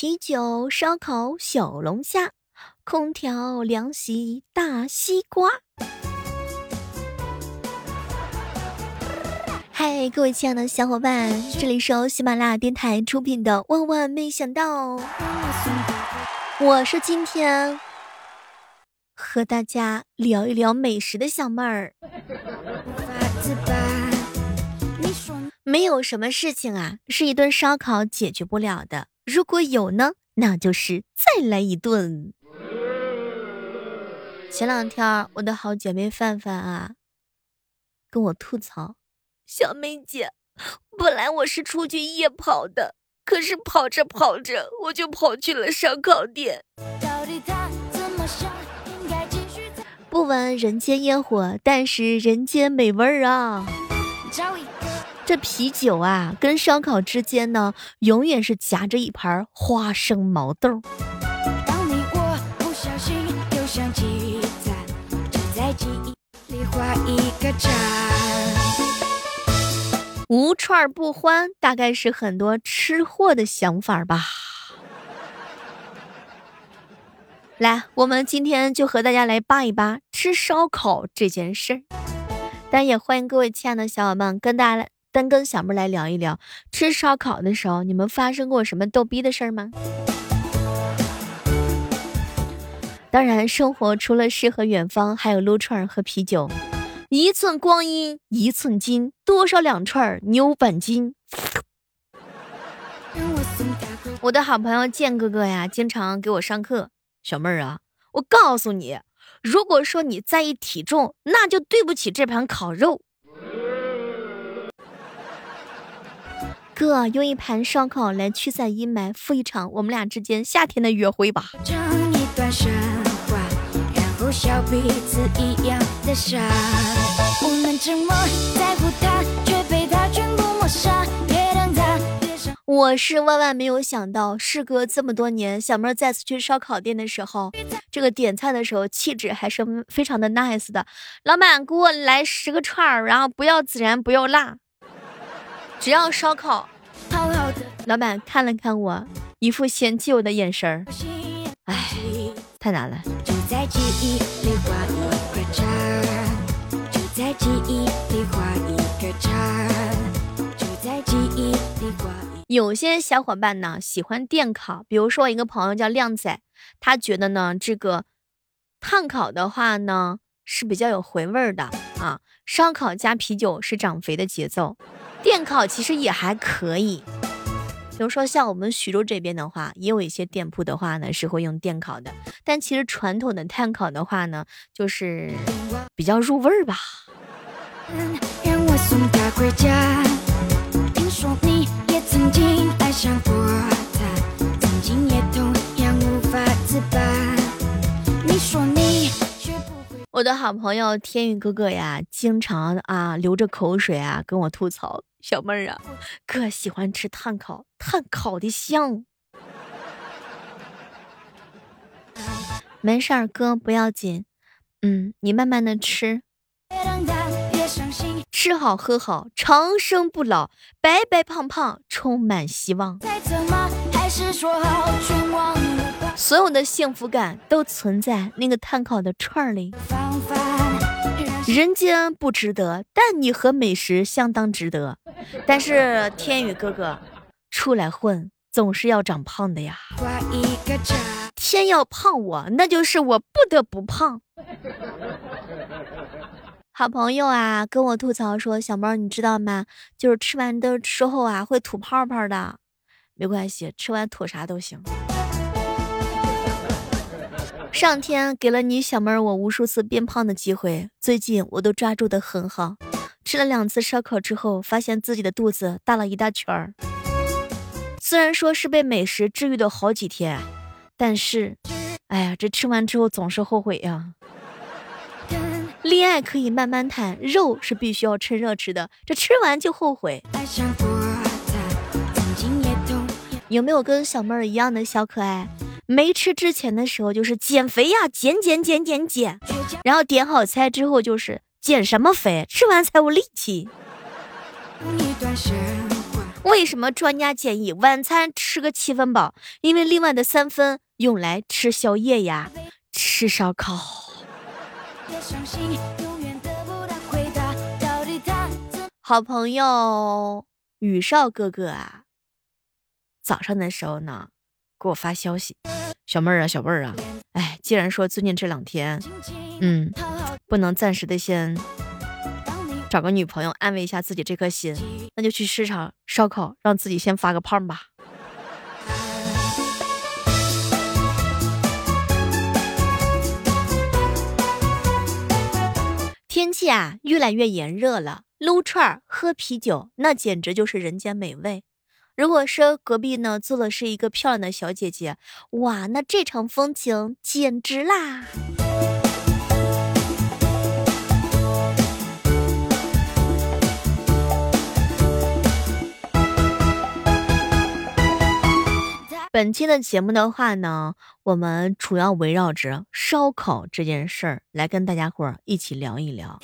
啤酒、烧烤、小龙虾，空调、凉席、大西瓜。嗨，各位亲爱的小伙伴，这里是由喜马拉雅电台出品的《万万没想到》，我是今天和大家聊一聊美食的小妹儿。没有什么事情啊，是一顿烧烤解决不了的。如果有呢，那就是再来一顿。前两天我的好姐妹范范啊，跟我吐槽：“小妹姐，本来我是出去夜跑的，可是跑着跑着，我就跑去了烧烤店。不闻人间烟火，但是人间美味儿啊。”这啤酒啊，跟烧烤之间呢，永远是夹着一盘花生毛豆。无串不欢，大概是很多吃货的想法吧。来，我们今天就和大家来扒一扒吃烧烤这件事儿。但，也欢迎各位亲爱的小伙伴跟大家来来。单跟小妹来聊一聊，吃烧烤的时候，你们发生过什么逗逼的事儿吗？当然，生活除了诗和远方，还有撸串和啤酒。一寸光阴一寸金，多少两串牛板筋。我的好朋友建哥哥呀，经常给我上课。小妹儿啊，我告诉你，如果说你在意体重，那就对不起这盘烤肉。哥，用一盘烧烤来驱散阴霾，赴一场我们俩之间夏天的约会吧。我是万万没有想到，事隔这么多年，小妹再次去烧烤店的时候，这个点菜的时候气质还是非常的 nice 的。老板，给我来十个串儿，然后不要孜然，不要辣。只要烧烤，老板看了看我，一副嫌弃我的眼神儿。哎，太难了。有些小伙伴呢喜欢电烤，比如说我一个朋友叫靓仔，他觉得呢这个炭烤的话呢是比较有回味的啊，烧烤加啤酒是长肥的节奏。电烤其实也还可以，比如说像我们徐州这边的话，也有一些店铺的话呢是会用电烤的，但其实传统的炭烤的话呢，就是比较入味儿吧。我我的好朋友天宇哥哥呀，经常啊流着口水啊跟我吐槽：“小妹儿啊，哥喜欢吃炭烤，炭烤的香。”没事儿，哥不要紧，嗯，你慢慢的吃，吃好喝好，长生不老，白白胖胖，充满希望。所有的幸福感都存在那个炭烤的串儿里。人间不值得，但你和美食相当值得。但是天宇哥哥出来混，总是要长胖的呀。天要胖我，那就是我不得不胖。好朋友啊，跟我吐槽说，小猫你知道吗？就是吃完的时候啊，会吐泡泡的。没关系，吃完吐啥都行。上天给了你小妹儿我无数次变胖的机会，最近我都抓住的很好。吃了两次烧烤之后，发现自己的肚子大了一大圈儿。虽然说是被美食治愈的好几天，但是，哎呀，这吃完之后总是后悔呀。恋爱可以慢慢谈，肉是必须要趁热吃的，这吃完就后悔。有没有跟小妹儿一样的小可爱？没吃之前的时候就是减肥呀，减减减减减，然后点好菜之后就是减什么肥，吃完才有力气。为什么专家建议晚餐吃个七分饱？因为另外的三分用来吃宵夜呀，吃烧烤。好朋友宇少哥哥啊，早上的时候呢，给我发消息，小妹儿啊，小妹儿啊，哎，既然说最近这两天，嗯，不能暂时的先。找个女朋友安慰一下自己这颗心，那就去市场烧烤，让自己先发个胖吧。天气啊，越来越炎热了，撸串喝啤酒，那简直就是人间美味。如果说隔壁呢坐的是一个漂亮的小姐姐，哇，那这场风景简直啦！本期的节目的话呢，我们主要围绕着烧烤这件事儿来跟大家伙儿一起聊一聊，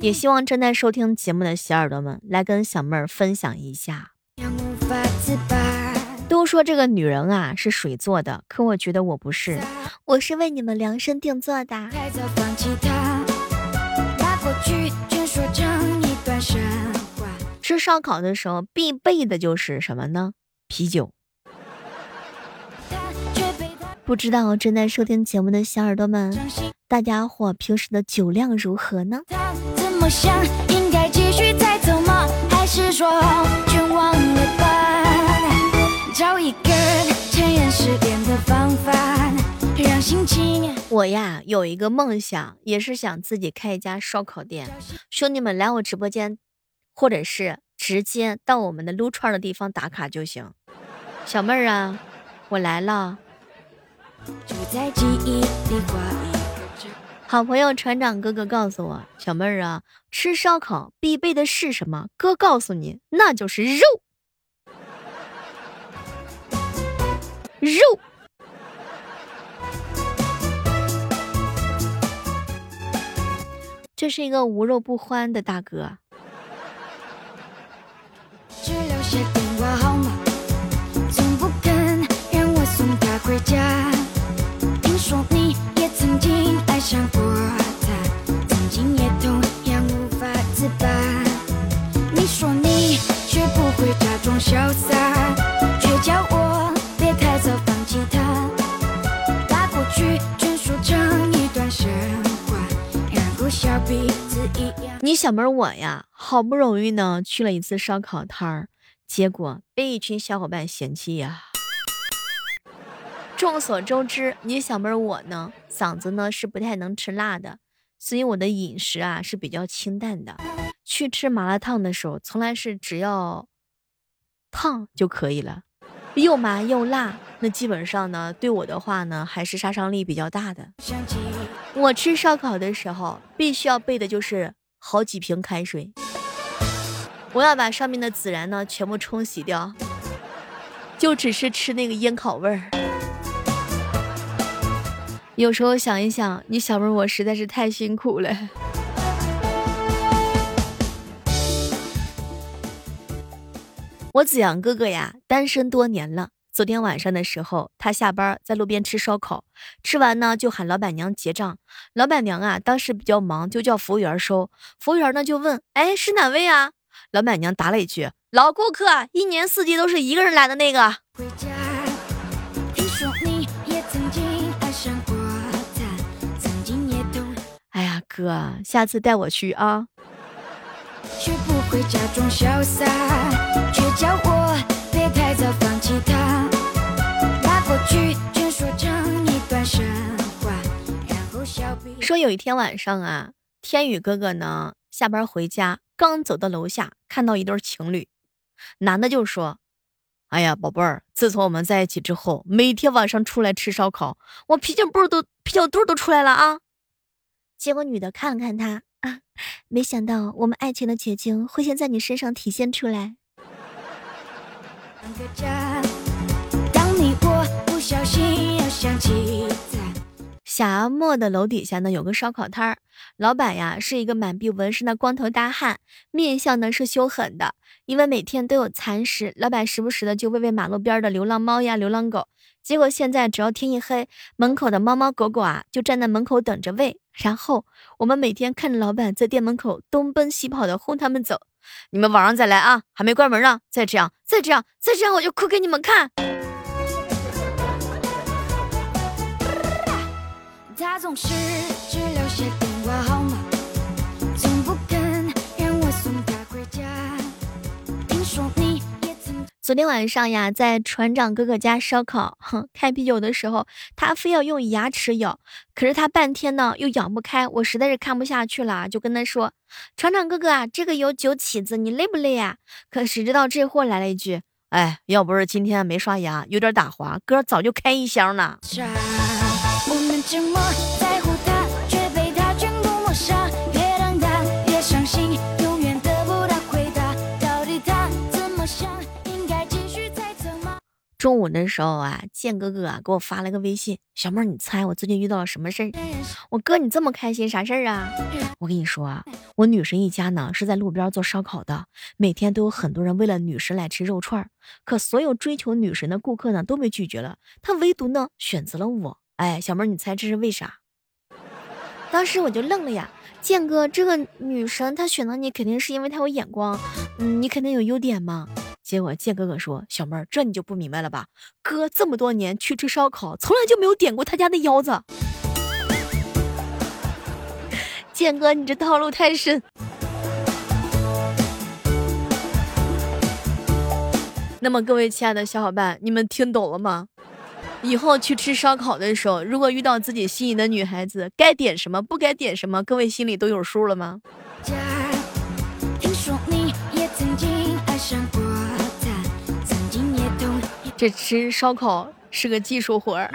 也希望正在收听节目的小耳朵们来跟小妹儿分享一下。都说这个女人啊是水做的，可我觉得我不是，我是为你们量身定做的。吃烧烤的时候必备的就是什么呢？啤酒。不知道正在收听节目的小耳朵们，大家伙平时的酒量如何呢？我呀有一个梦想，也是想自己开一家烧烤店。兄弟们来我直播间，或者是直接到我们的撸串的地方打卡就行。小妹儿啊，我来了。好朋友船长哥哥告诉我，小妹儿啊，吃烧烤必备的是什么？哥告诉你，那就是肉，肉。这是一个无肉不欢的大哥。你小妹儿我呀，好不容易呢去了一次烧烤摊儿，结果被一群小伙伴嫌弃呀。众所周知，你小妹儿我呢，嗓子呢是不太能吃辣的，所以我的饮食啊是比较清淡的。去吃麻辣烫的时候，从来是只要烫就可以了，又麻又辣，那基本上呢对我的话呢还是杀伤力比较大的。我吃烧烤的时候，必须要备的就是好几瓶开水，我要把上面的孜然呢全部冲洗掉，就只是吃那个烟烤味儿。有时候想一想，你小妹我实在是太辛苦了。我子阳哥哥呀，单身多年了。昨天晚上的时候，他下班在路边吃烧烤，吃完呢就喊老板娘结账。老板娘啊，当时比较忙，就叫服务员收。服务员呢就问：“哎，是哪位啊？”老板娘答了一句：“老顾客，一年四季都是一个人来的那个。”哎呀哥，下次带我去啊！说有一天晚上啊，天宇哥哥呢下班回家，刚走到楼下，看到一对情侣，男的就说：“哎呀，宝贝儿，自从我们在一起之后，每天晚上出来吃烧烤，我啤酒肚都啤酒肚都出来了啊！”结果女的看了看他啊，没想到我们爱情的结晶会先在你身上体现出来。霞沫的楼底下呢有个烧烤摊儿，老板呀是一个满臂纹身的光头大汉，面相呢是凶狠的。因为每天都有蚕食，老板时不时的就喂喂马路边的流浪猫呀、流浪狗。结果现在只要天一黑，门口的猫猫狗狗啊就站在门口等着喂。然后我们每天看着老板在店门口东奔西跑的轰他们走。你们晚上再来啊，还没关门呢。再这样，再这样，再这样，我就哭给你们看。他总是只留下电话号码，昨天晚上呀，在船长哥哥家烧烤，哼，开啤酒的时候，他非要用牙齿咬，可是他半天呢又咬不开，我实在是看不下去了，就跟他说：“船长哥哥啊，这个有酒起子，你累不累啊？”可谁知道这货来了一句：“哎，要不是今天没刷牙，有点打滑，哥早就开一箱了。”中午的时候啊，建哥哥啊给我发了个微信，小妹儿，你猜我最近遇到了什么事儿？我哥你这么开心，啥事儿啊？我跟你说啊，我女神一家呢是在路边做烧烤的，每天都有很多人为了女神来吃肉串儿，可所有追求女神的顾客呢都被拒绝了，他唯独呢选择了我。哎，小妹儿，你猜这是为啥？当时我就愣了呀，建哥，这个女神她选择你肯定是因为她有眼光，嗯，你肯定有优点嘛。结果建哥哥说：“小妹儿，这你就不明白了吧？哥这么多年去吃烧烤，从来就没有点过他家的腰子。”建哥，你这套路太深。那么各位亲爱的小伙伴，你们听懂了吗？以后去吃烧烤的时候，如果遇到自己心仪的女孩子，该点什么，不该点什么，各位心里都有数了吗？这吃烧烤是个技术活儿。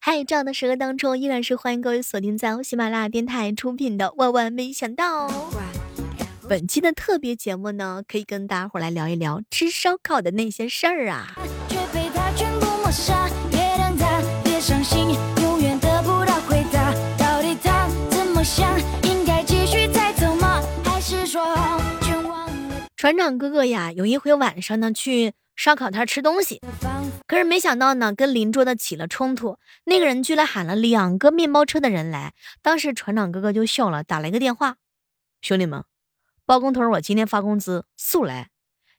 嗨，这样的时刻当中，依然是欢迎各位锁定在喜马拉雅电台出品的《万万没想到》。本期的特别节目呢，可以跟大家伙来聊一聊吃烧烤的那些事儿啊。船长哥哥呀，有一回晚上呢，去烧烤摊吃东西，可是没想到呢，跟邻桌的起了冲突。那个人居然喊了两个面包车的人来，当时船长哥哥就笑了，打了一个电话：“兄弟们，包工头，我今天发工资，速来！”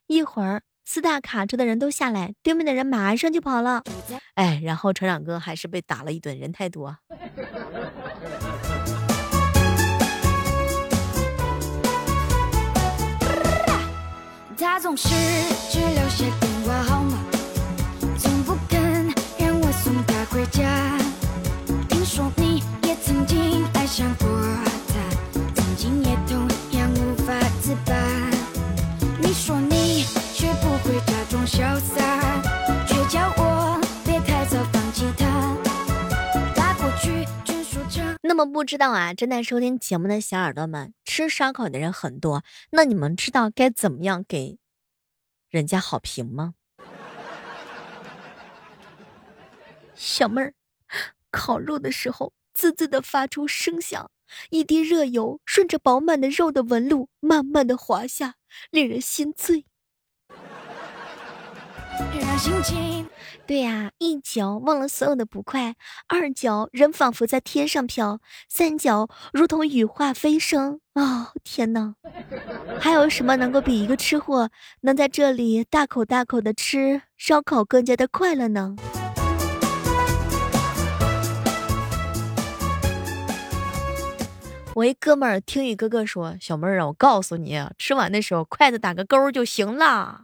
一会儿四大卡车的人都下来，对面的人马上就跑了。哎，然后船长哥还是被打了一顿，人太多。他总是只留下电话号码，从不肯让我送他回家。听说你也曾经爱上过他，曾经也同样无法自拔。你说你学不会假装潇洒，却叫我别太早放弃他。把过去全说成。那么不知道啊，正在收听节目的小耳朵们，吃烧烤的人很多，那你们知道该怎么样给？人家好评吗？小妹儿，烤肉的时候滋滋的发出声响，一滴热油顺着饱满的肉的纹路慢慢的滑下，令人心醉。对呀，一脚忘了所有的不快，二脚人仿佛在天上飘，三脚如同羽化飞升。哦，天哪！还有什么能够比一个吃货能在这里大口大口的吃烧烤更加的快乐呢？我一哥们儿听雨哥哥说，小妹儿啊，我告诉你，吃完的时候筷子打个勾就行了。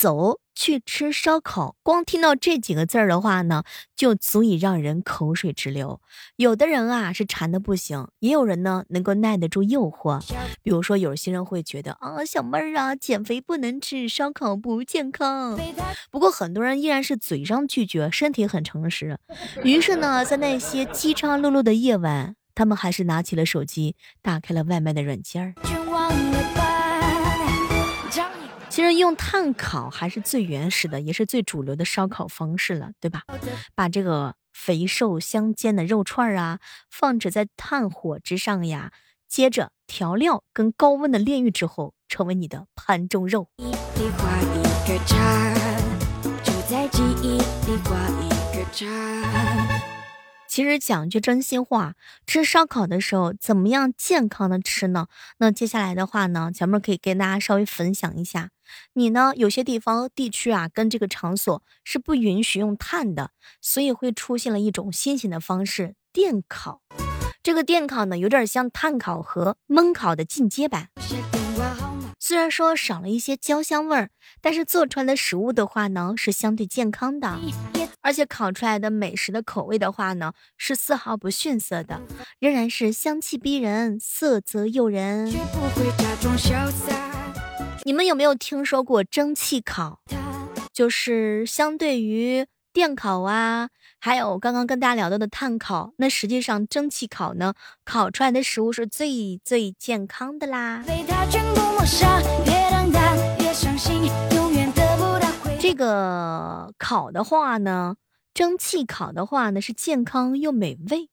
走去吃烧烤，光听到这几个字儿的话呢，就足以让人口水直流。有的人啊是馋的不行，也有人呢能够耐得住诱惑。比如说，有些人会觉得啊，小妹儿啊，减肥不能吃烧烤，不健康。不过很多人依然是嘴上拒绝，身体很诚实。于是呢，在那些饥肠辘辘的夜晚，他们还是拿起了手机，打开了外卖的软件儿。其实用炭烤还是最原始的，也是最主流的烧烤方式了，对吧？把这个肥瘦相间的肉串啊，放置在炭火之上呀，接着调料跟高温的炼狱之后，成为你的盘中肉。其实讲句真心话，吃烧烤的时候怎么样健康的吃呢？那接下来的话呢，小妹可以跟大家稍微分享一下。你呢，有些地方地区啊，跟这个场所是不允许用炭的，所以会出现了一种新型的方式——电烤。这个电烤呢，有点像炭烤和焖烤的进阶版。虽然说少了一些焦香味儿，但是做出来的食物的话呢，是相对健康的，而且烤出来的美食的口味的话呢，是丝毫不逊色的，仍然是香气逼人，色泽诱人。你们有没有听说过蒸汽烤？就是相对于电烤啊，还有刚刚跟大家聊到的炭烤，那实际上蒸汽烤呢，烤出来的食物是最最健康的啦。这个烤的话呢，蒸汽烤的话呢是健康又美味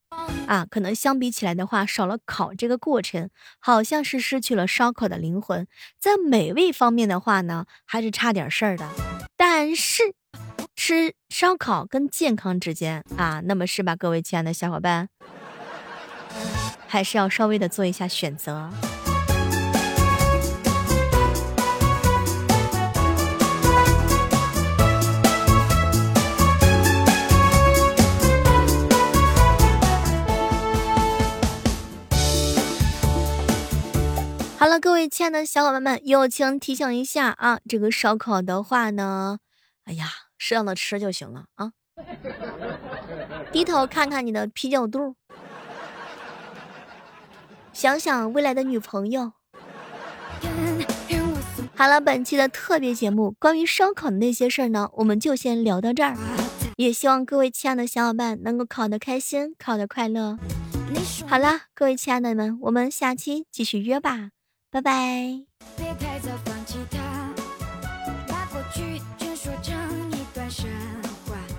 啊。可能相比起来的话，少了烤这个过程，好像是失去了烧烤的灵魂。在美味方面的话呢，还是差点事儿的。但是吃烧烤跟健康之间啊，那么是吧，各位亲爱的小伙伴，还是要稍微的做一下选择。好了，各位亲爱的小伙伴们，友情提醒一下啊，这个烧烤的话呢，哎呀，适当的吃就行了啊。低头看看你的啤酒肚，想想未来的女朋友。好了，本期的特别节目关于烧烤的那些事儿呢，我们就先聊到这儿。也希望各位亲爱的小伙伴能够烤得开心，烤得快乐。好了，各位亲爱的们，我们下期继续约吧。拜拜。